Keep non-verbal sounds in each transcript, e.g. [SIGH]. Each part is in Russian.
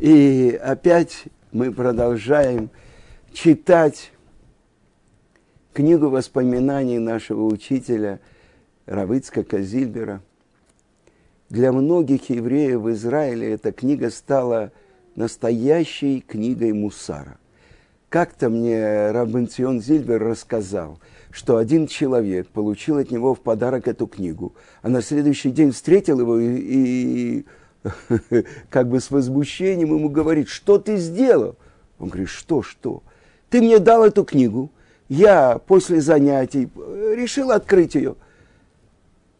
И опять мы продолжаем читать книгу воспоминаний нашего учителя Равыцка Казильбера. Для многих евреев в Израиле эта книга стала настоящей книгой Мусара. Как-то мне Рабенцион Зильбер рассказал, что один человек получил от него в подарок эту книгу, а на следующий день встретил его и, и [LAUGHS] как бы с возмущением ему говорит, что ты сделал? Он говорит, что, что? Ты мне дал эту книгу, я после занятий решил открыть ее.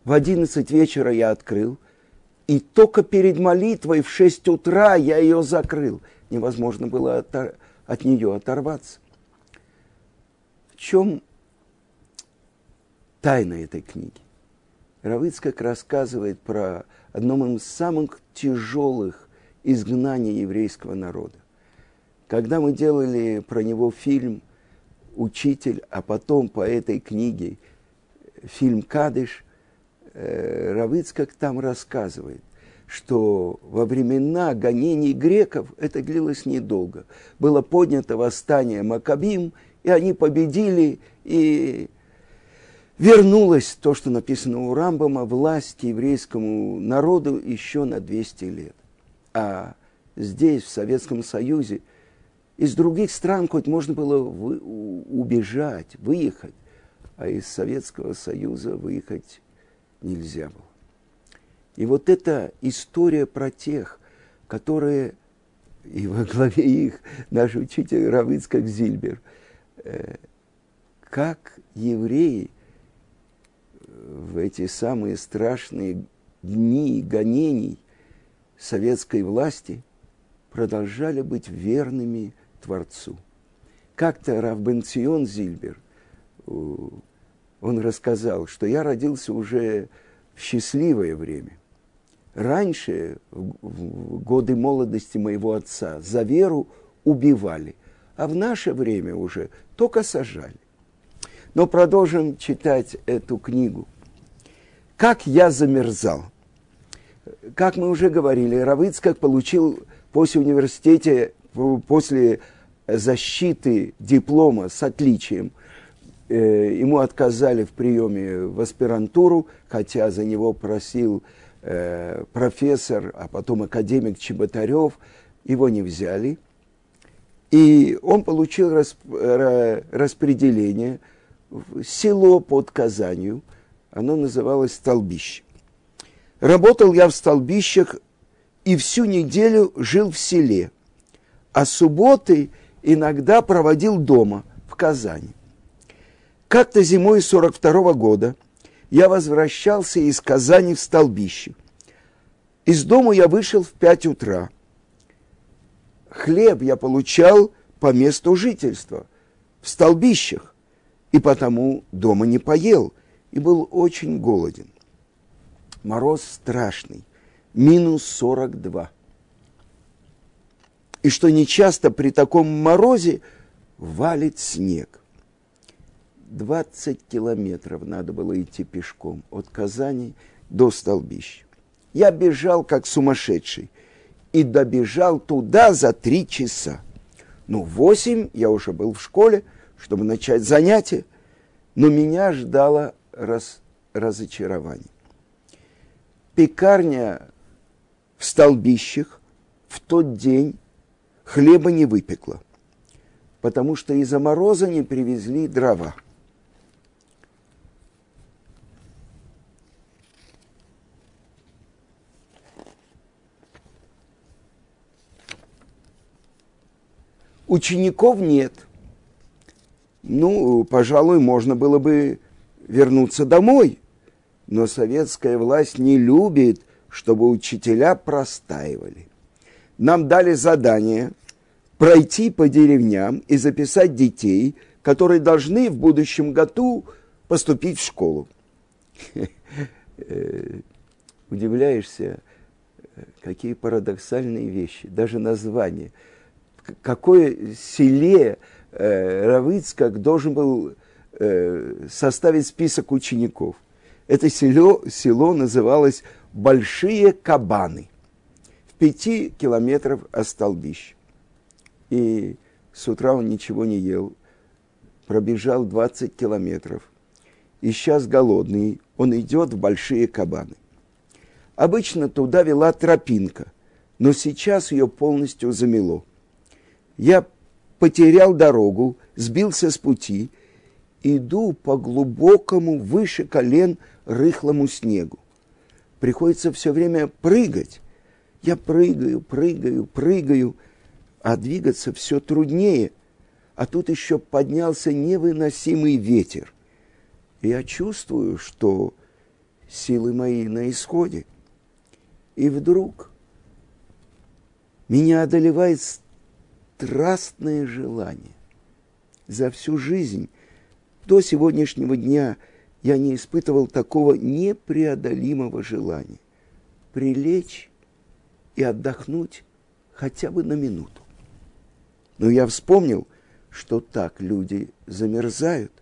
В одиннадцать вечера я открыл, и только перед молитвой в шесть утра я ее закрыл. Невозможно было от, от нее оторваться. В чем тайна этой книги? Равыцкак рассказывает про одном из самых тяжелых изгнаний еврейского народа. Когда мы делали про него фильм «Учитель», а потом по этой книге фильм «Кадыш», э, Равыцкак там рассказывает, что во времена гонений греков это длилось недолго. Было поднято восстание Макабим, и они победили, и вернулось то, что написано у Рамбама, власть еврейскому народу еще на 200 лет. А здесь, в Советском Союзе, из других стран хоть можно было вы, убежать, выехать, а из Советского Союза выехать нельзя было. И вот эта история про тех, которые, и во главе их наш учитель Равыцкак Зильбер, э, как евреи в эти самые страшные дни гонений советской власти продолжали быть верными Творцу. Как-то Равбенцион Зильбер, он рассказал, что я родился уже в счастливое время. Раньше, в годы молодости моего отца, за веру убивали, а в наше время уже только сажали. Но продолжим читать эту книгу. Как я замерзал. Как мы уже говорили, Равыцкак получил после университета, после защиты диплома с отличием, э, ему отказали в приеме в аспирантуру, хотя за него просил э, профессор, а потом академик Чеботарев, его не взяли. И он получил расп, распределение село под Казанью, оно называлось Столбище. Работал я в Столбищах и всю неделю жил в селе, а субботы иногда проводил дома, в Казани. Как-то зимой 42 -го года я возвращался из Казани в Столбище. Из дома я вышел в 5 утра. Хлеб я получал по месту жительства, в Столбищах, и потому дома не поел, и был очень голоден. Мороз страшный, минус 42. И что нечасто при таком морозе валит снег. 20 километров надо было идти пешком от Казани до Столбища. Я бежал как сумасшедший и добежал туда за три часа. Ну, восемь я уже был в школе, чтобы начать занятия, но меня ждало раз, разочарование. Пекарня в столбищах в тот день хлеба не выпекла, потому что из-за мороза не привезли дрова – Учеников нет. Ну, пожалуй, можно было бы вернуться домой. Но советская власть не любит, чтобы учителя простаивали. Нам дали задание пройти по деревням и записать детей, которые должны в будущем году поступить в школу. Э, удивляешься, какие парадоксальные вещи, даже название – какое селе э, Равыцкак должен был э, составить список учеников. Это село, село называлось Большие Кабаны. В пяти километров от столбища. И с утра он ничего не ел, пробежал 20 километров. И сейчас голодный, он идет в большие кабаны. Обычно туда вела тропинка, но сейчас ее полностью замело. Я потерял дорогу, сбился с пути, иду по глубокому, выше колен, рыхлому снегу. Приходится все время прыгать. Я прыгаю, прыгаю, прыгаю, а двигаться все труднее. А тут еще поднялся невыносимый ветер. Я чувствую, что силы мои на исходе. И вдруг меня одолевает страстное желание. За всю жизнь до сегодняшнего дня я не испытывал такого непреодолимого желания. Прилечь и отдохнуть хотя бы на минуту. Но я вспомнил, что так люди замерзают.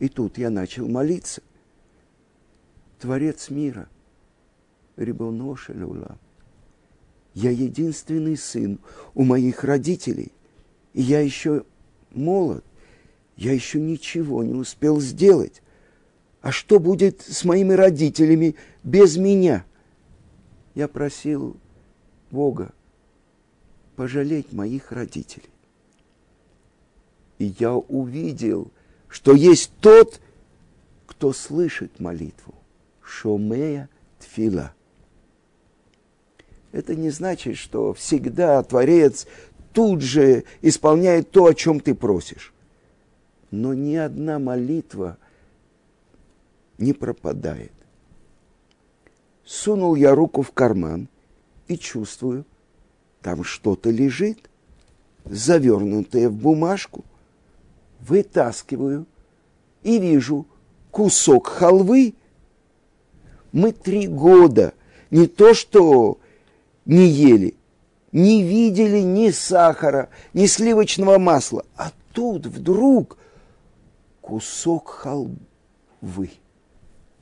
И тут я начал молиться. Творец мира, Рибоноша Люла, я единственный сын у моих родителей, и я еще молод, я еще ничего не успел сделать. А что будет с моими родителями без меня? Я просил Бога пожалеть моих родителей. И я увидел, что есть тот, кто слышит молитву. Шомея Тфила – это не значит, что всегда Творец тут же исполняет то, о чем ты просишь. Но ни одна молитва не пропадает. Сунул я руку в карман и чувствую, там что-то лежит, завернутое в бумажку. Вытаскиваю и вижу кусок халвы. Мы три года не то что не ели, не видели ни сахара, ни сливочного масла. А тут вдруг кусок халвы.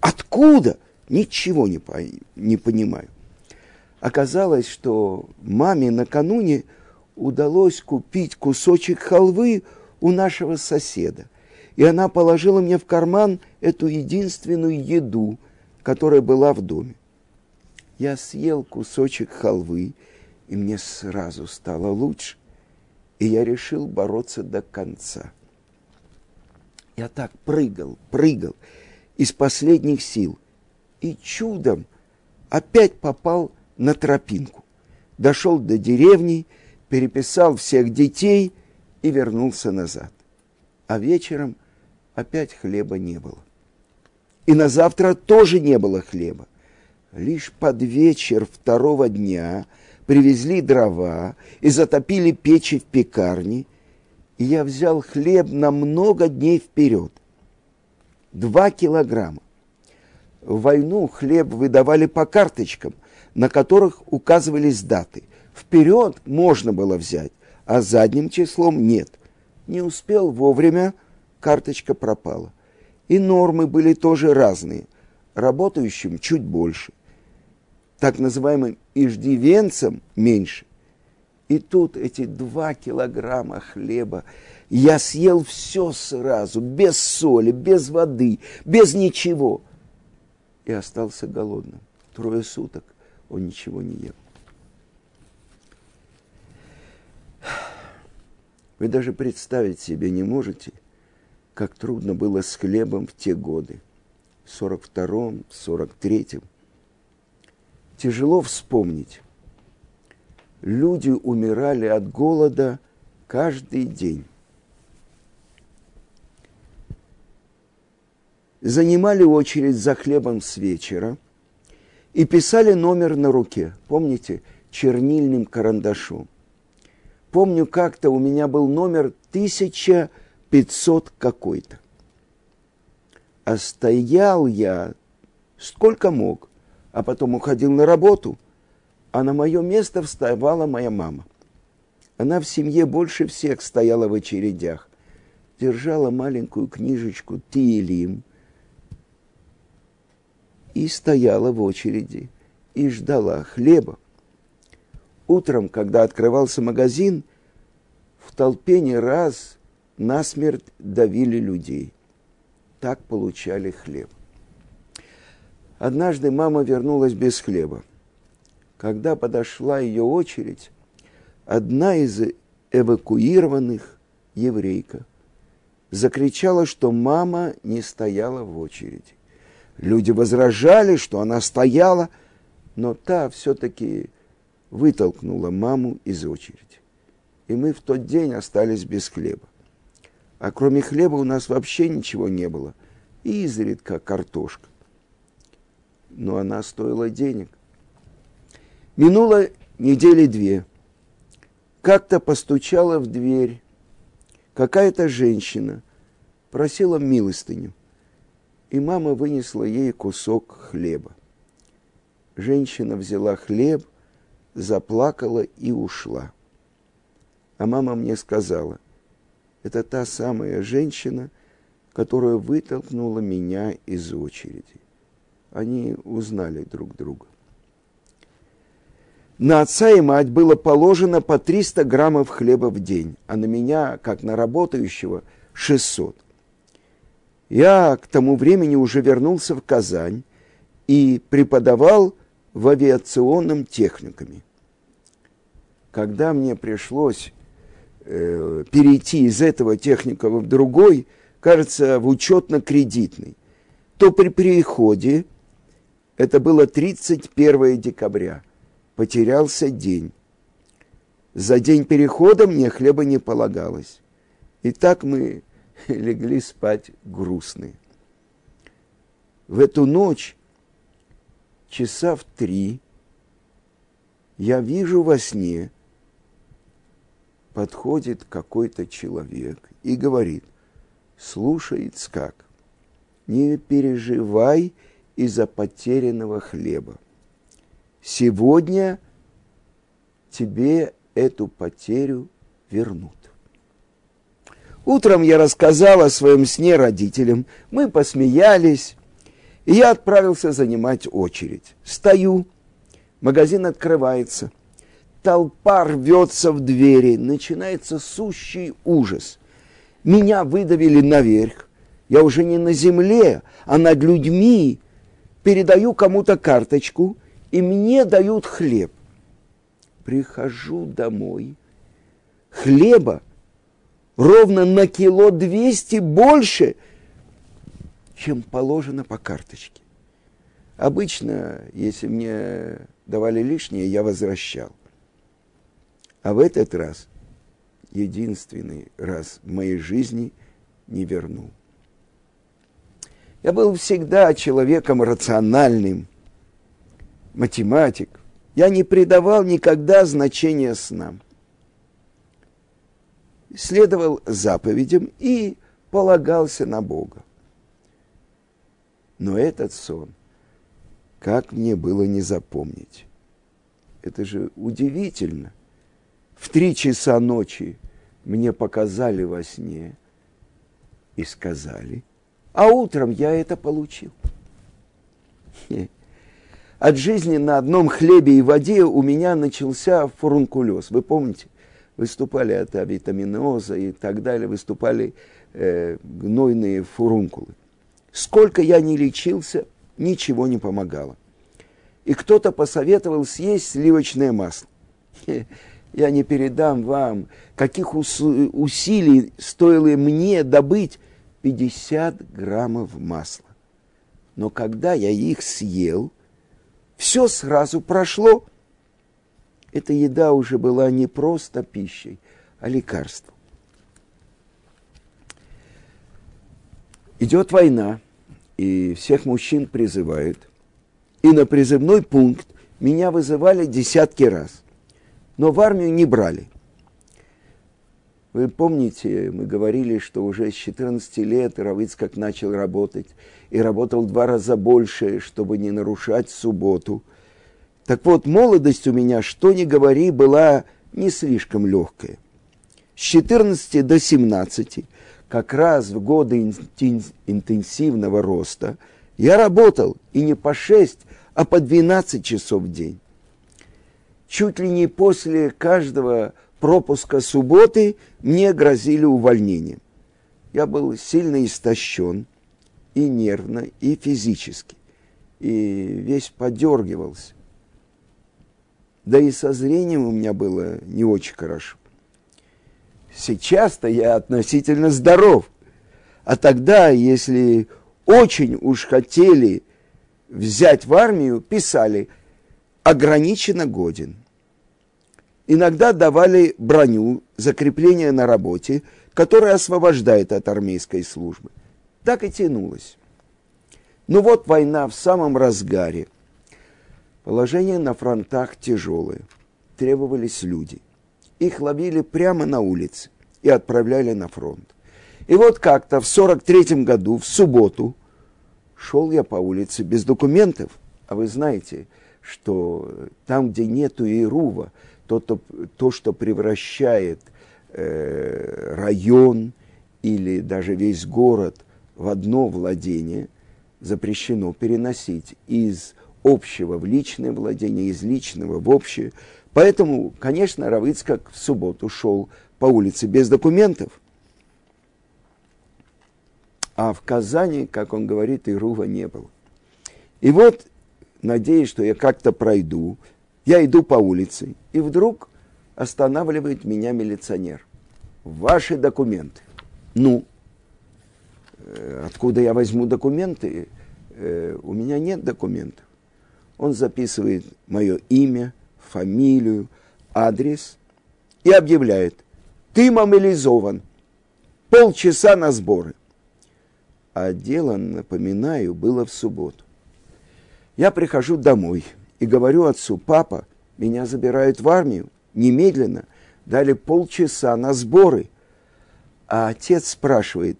Откуда? Ничего не, по, не понимаю. Оказалось, что маме накануне удалось купить кусочек халвы у нашего соседа. И она положила мне в карман эту единственную еду, которая была в доме я съел кусочек халвы, и мне сразу стало лучше. И я решил бороться до конца. Я так прыгал, прыгал из последних сил. И чудом опять попал на тропинку. Дошел до деревни, переписал всех детей и вернулся назад. А вечером опять хлеба не было. И на завтра тоже не было хлеба. Лишь под вечер второго дня привезли дрова и затопили печи в пекарне, и я взял хлеб на много дней вперед. Два килограмма. В войну хлеб выдавали по карточкам, на которых указывались даты. Вперед можно было взять, а задним числом нет. Не успел вовремя, карточка пропала. И нормы были тоже разные. Работающим чуть больше так называемым иждивенцам меньше. И тут эти два килограмма хлеба я съел все сразу, без соли, без воды, без ничего. И остался голодным. Трое суток он ничего не ел. Вы даже представить себе не можете, как трудно было с хлебом в те годы, в 42-м, 43-м тяжело вспомнить. Люди умирали от голода каждый день. Занимали очередь за хлебом с вечера и писали номер на руке, помните, чернильным карандашом. Помню, как-то у меня был номер 1500 какой-то. А стоял я сколько мог а потом уходил на работу, а на мое место вставала моя мама. Она в семье больше всех стояла в очередях, держала маленькую книжечку Тиелим и стояла в очереди и ждала хлеба. Утром, когда открывался магазин, в толпе не раз насмерть давили людей. Так получали хлеб. Однажды мама вернулась без хлеба. Когда подошла ее очередь, одна из эвакуированных еврейка закричала, что мама не стояла в очереди. Люди возражали, что она стояла, но та все-таки вытолкнула маму из очереди. И мы в тот день остались без хлеба. А кроме хлеба у нас вообще ничего не было. И изредка картошка. Но она стоила денег. Минуло недели две. Как-то постучала в дверь какая-то женщина, просила милостыню. И мама вынесла ей кусок хлеба. Женщина взяла хлеб, заплакала и ушла. А мама мне сказала, это та самая женщина, которая вытолкнула меня из очереди. Они узнали друг друга. На отца и мать было положено по 300 граммов хлеба в день, а на меня, как на работающего, 600. Я к тому времени уже вернулся в Казань и преподавал в авиационном техникуме. Когда мне пришлось э, перейти из этого техникума в другой, кажется, в учетно-кредитный, то при переходе, это было 31 декабря, потерялся день. За день перехода мне хлеба не полагалось. И так мы [LAUGHS] легли спать грустные. В эту ночь часа в три я вижу во сне, подходит какой-то человек и говорит, слушай, Ицкак, не переживай из-за потерянного хлеба. Сегодня тебе эту потерю вернут. Утром я рассказал о своем сне родителям, мы посмеялись, и я отправился занимать очередь. Стою, магазин открывается, толпа рвется в двери, начинается сущий ужас. Меня выдавили наверх, я уже не на земле, а над людьми, передаю кому-то карточку, и мне дают хлеб. Прихожу домой, хлеба ровно на кило двести больше – чем положено по карточке. Обычно, если мне давали лишнее, я возвращал. А в этот раз, единственный раз в моей жизни, не вернул. Я был всегда человеком рациональным, математик. Я не придавал никогда значения снам. Следовал заповедям и полагался на Бога. Но этот сон, как мне было не запомнить? Это же удивительно. В три часа ночи мне показали во сне и сказали, а утром я это получил. От жизни на одном хлебе и воде у меня начался фурункулез. Вы помните? Выступали от авитаминоза и так далее, выступали э, гнойные фурункулы. Сколько я не лечился, ничего не помогало. И кто-то посоветовал съесть сливочное масло. Я не передам вам, каких усилий стоило мне добыть 50 граммов масла. Но когда я их съел, все сразу прошло. Эта еда уже была не просто пищей, а лекарством. идет война, и всех мужчин призывают. И на призывной пункт меня вызывали десятки раз. Но в армию не брали. Вы помните, мы говорили, что уже с 14 лет Равицкак начал работать и работал два раза больше, чтобы не нарушать субботу. Так вот, молодость у меня, что ни говори, была не слишком легкая. С 14 до 17 как раз в годы интенсивного роста я работал и не по 6, а по 12 часов в день. чуть ли не после каждого пропуска субботы мне грозили увольнением. Я был сильно истощен и нервно, и физически, и весь подергивался. Да и со зрением у меня было не очень хорошо. Сейчас-то я относительно здоров. А тогда, если очень уж хотели взять в армию, писали «ограниченно годен». Иногда давали броню, закрепление на работе, которая освобождает от армейской службы. Так и тянулось. Ну вот война в самом разгаре. Положение на фронтах тяжелое. Требовались люди. Их ловили прямо на улице и отправляли на фронт. И вот как-то в 43 году, в субботу, шел я по улице без документов, а вы знаете, что там, где нету Ирува, то, то, то что превращает э, район или даже весь город в одно владение, запрещено переносить из общего в личное владение, из личного в общее. Поэтому, конечно, Равыцкак в субботу шел по улице без документов, а в Казани, как он говорит, и Рува не было. И вот, надеясь, что я как-то пройду, я иду по улице, и вдруг останавливает меня милиционер. Ваши документы. Ну, э, откуда я возьму документы? Э, у меня нет документов. Он записывает мое имя, фамилию, адрес и объявляет, ты мобилизован, полчаса на сборы. А дело, напоминаю, было в субботу. Я прихожу домой и говорю отцу, папа, меня забирают в армию, немедленно, дали полчаса на сборы. А отец спрашивает,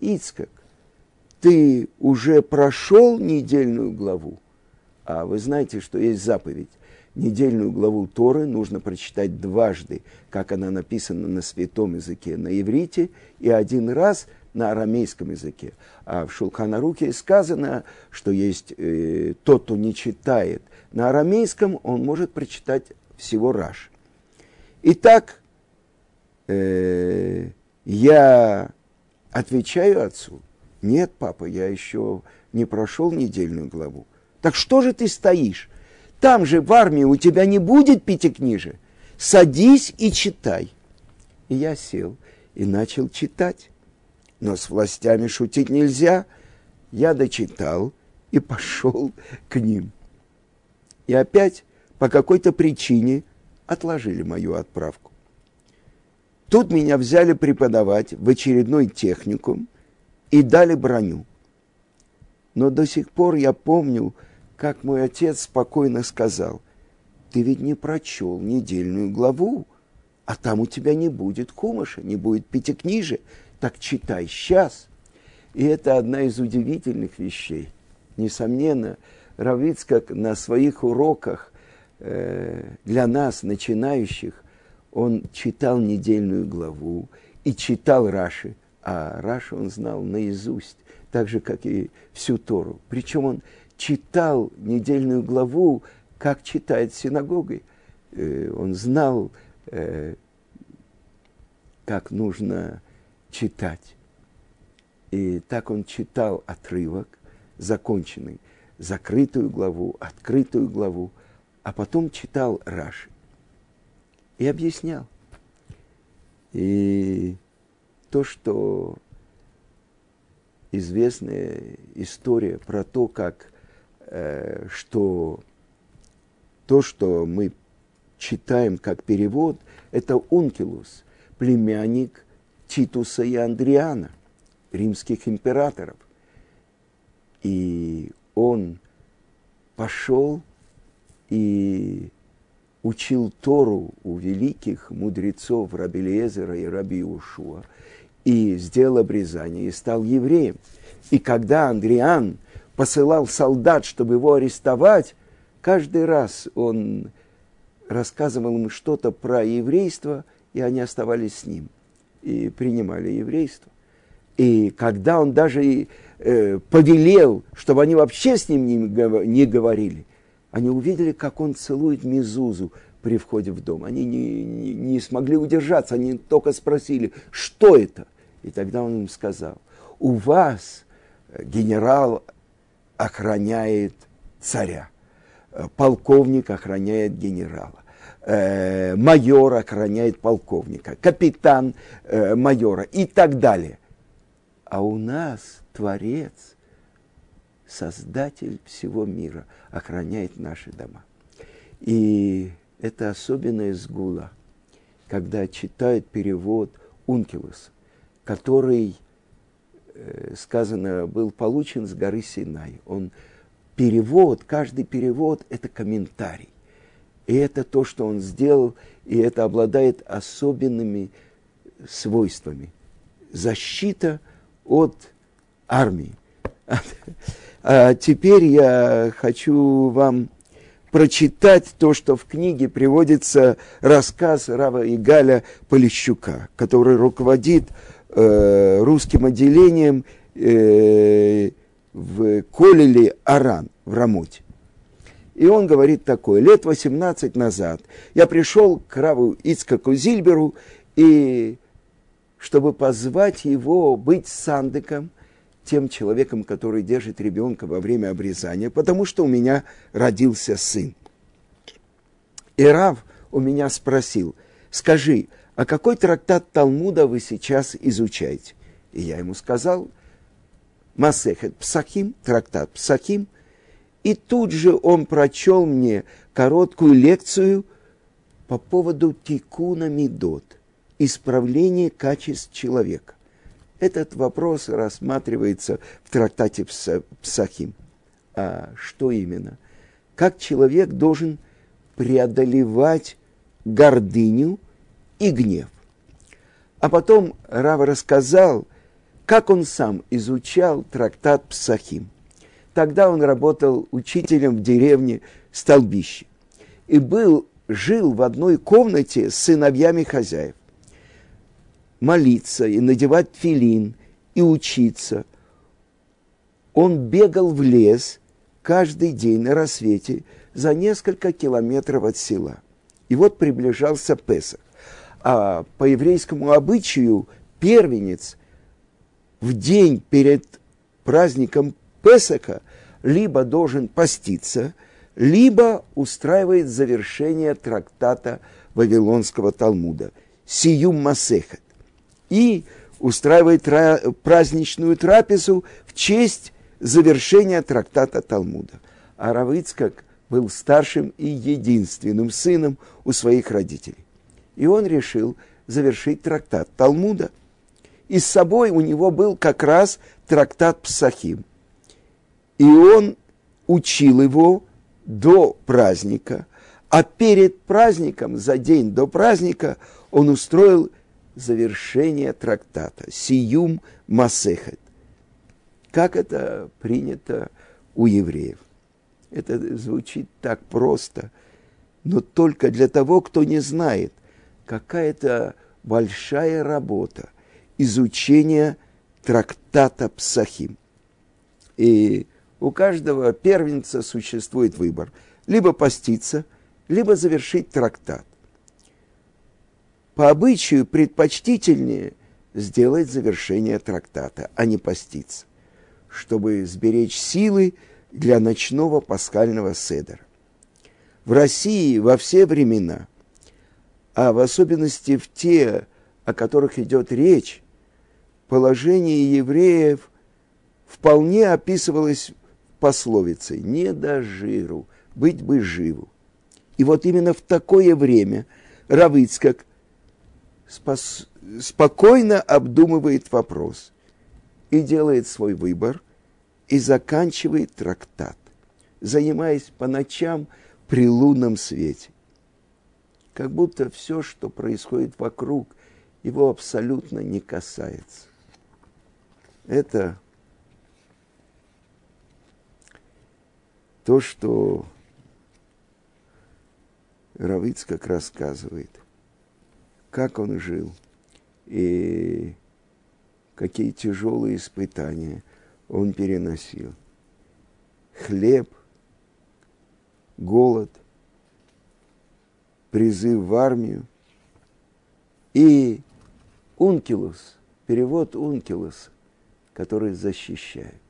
Ицкак, ты уже прошел недельную главу? А вы знаете, что есть заповедь. Недельную главу Торы нужно прочитать дважды, как она написана на святом языке, на иврите, и один раз на арамейском языке. А в Шулханаруке сказано, что есть э, тот, кто не читает на арамейском, он может прочитать всего Раш. Итак, э, я отвечаю отцу, нет, папа, я еще не прошел недельную главу. Так что же ты стоишь? Там же в армии у тебя не будет пятикнижия. Садись и читай. И я сел и начал читать но с властями шутить нельзя. Я дочитал и пошел к ним. И опять по какой-то причине отложили мою отправку. Тут меня взяли преподавать в очередной техникум и дали броню. Но до сих пор я помню, как мой отец спокойно сказал, ты ведь не прочел недельную главу, а там у тебя не будет кумыша, не будет пятикнижия, так читай сейчас. И это одна из удивительных вещей. Несомненно, Равицкак на своих уроках э, для нас, начинающих, он читал недельную главу и читал Раши, а Раши он знал наизусть, так же, как и всю Тору. Причем он читал недельную главу, как читает синагогой. Э, он знал, э, как нужно читать. И так он читал отрывок, законченный, закрытую главу, открытую главу, а потом читал Раши. И объяснял. И то, что известная история про то, как э, что то, что мы читаем как перевод, это Ункилус, племянник Титуса и Андриана, римских императоров. И он пошел и учил Тору у великих мудрецов Рабелезера и Раби Ушуа, и сделал обрезание, и стал евреем. И когда Андриан посылал солдат, чтобы его арестовать, каждый раз он рассказывал им что-то про еврейство, и они оставались с ним и принимали еврейство. И когда он даже э, повелел, чтобы они вообще с ним не, не говорили, они увидели, как он целует Мизузу, при входе в дом. Они не, не, не смогли удержаться, они только спросили, что это? И тогда он им сказал, у вас генерал охраняет царя, полковник охраняет генерала, э, майор охраняет полковника, капитан э, майора и так далее. А у нас Творец, Создатель всего мира, охраняет наши дома. И это особенная сгула, когда читают перевод Ункилуса, который, э, сказано, был получен с горы Синай. Он перевод, каждый перевод – это комментарий. И это то, что он сделал, и это обладает особенными свойствами. Защита от армии. А теперь я хочу вам прочитать то, что в книге приводится рассказ Рава Игаля Полищука, который руководит э, русским отделением э, в Колеле Аран в Рамуте. И он говорит такое, лет 18 назад я пришел к Раву Ицкаку Зильберу, и чтобы позвать его быть сандыком, тем человеком, который держит ребенка во время обрезания, потому что у меня родился сын. И Рав у меня спросил, скажи, а какой трактат Талмуда вы сейчас изучаете? И я ему сказал, Масехет Псахим, трактат Псахим. И тут же он прочел мне короткую лекцию по поводу тикуна мидот, исправления качеств человека. Этот вопрос рассматривается в трактате Псахим. А что именно? Как человек должен преодолевать гордыню и гнев. А потом Рав рассказал, как он сам изучал трактат Псахим. Тогда он работал учителем в деревне Столбище и был, жил в одной комнате с сыновьями хозяев молиться и надевать филин и учиться. Он бегал в лес каждый день на рассвете за несколько километров от села. И вот приближался Песах. А по еврейскому обычаю первенец в день перед праздником Песаха либо должен поститься, либо устраивает завершение трактата Вавилонского Талмуда – Сиюм Масехет и устраивает тра- праздничную трапезу в честь завершения трактата Талмуда. А Равыцкак был старшим и единственным сыном у своих родителей. И он решил завершить трактат Талмуда. И с собой у него был как раз трактат Псахим. И он учил его до праздника, а перед праздником, за день до праздника, он устроил завершение трактата, сиюм масехет. Как это принято у евреев? Это звучит так просто, но только для того, кто не знает, какая-то большая работа изучения трактата Псахим. И у каждого первенца существует выбор. Либо поститься, либо завершить трактат по обычаю предпочтительнее сделать завершение трактата, а не поститься, чтобы сберечь силы для ночного пасхального седера. В России во все времена, а в особенности в те, о которых идет речь, положение евреев вполне описывалось пословицей «не до жиру, быть бы живу». И вот именно в такое время Равыцкак – спос, спокойно обдумывает вопрос и делает свой выбор и заканчивает трактат, занимаясь по ночам при лунном свете. Как будто все, что происходит вокруг, его абсолютно не касается. Это то, что Равиц как рассказывает – как он жил и какие тяжелые испытания он переносил. Хлеб, голод, призыв в армию. И ункилус, перевод ункилус, который защищает.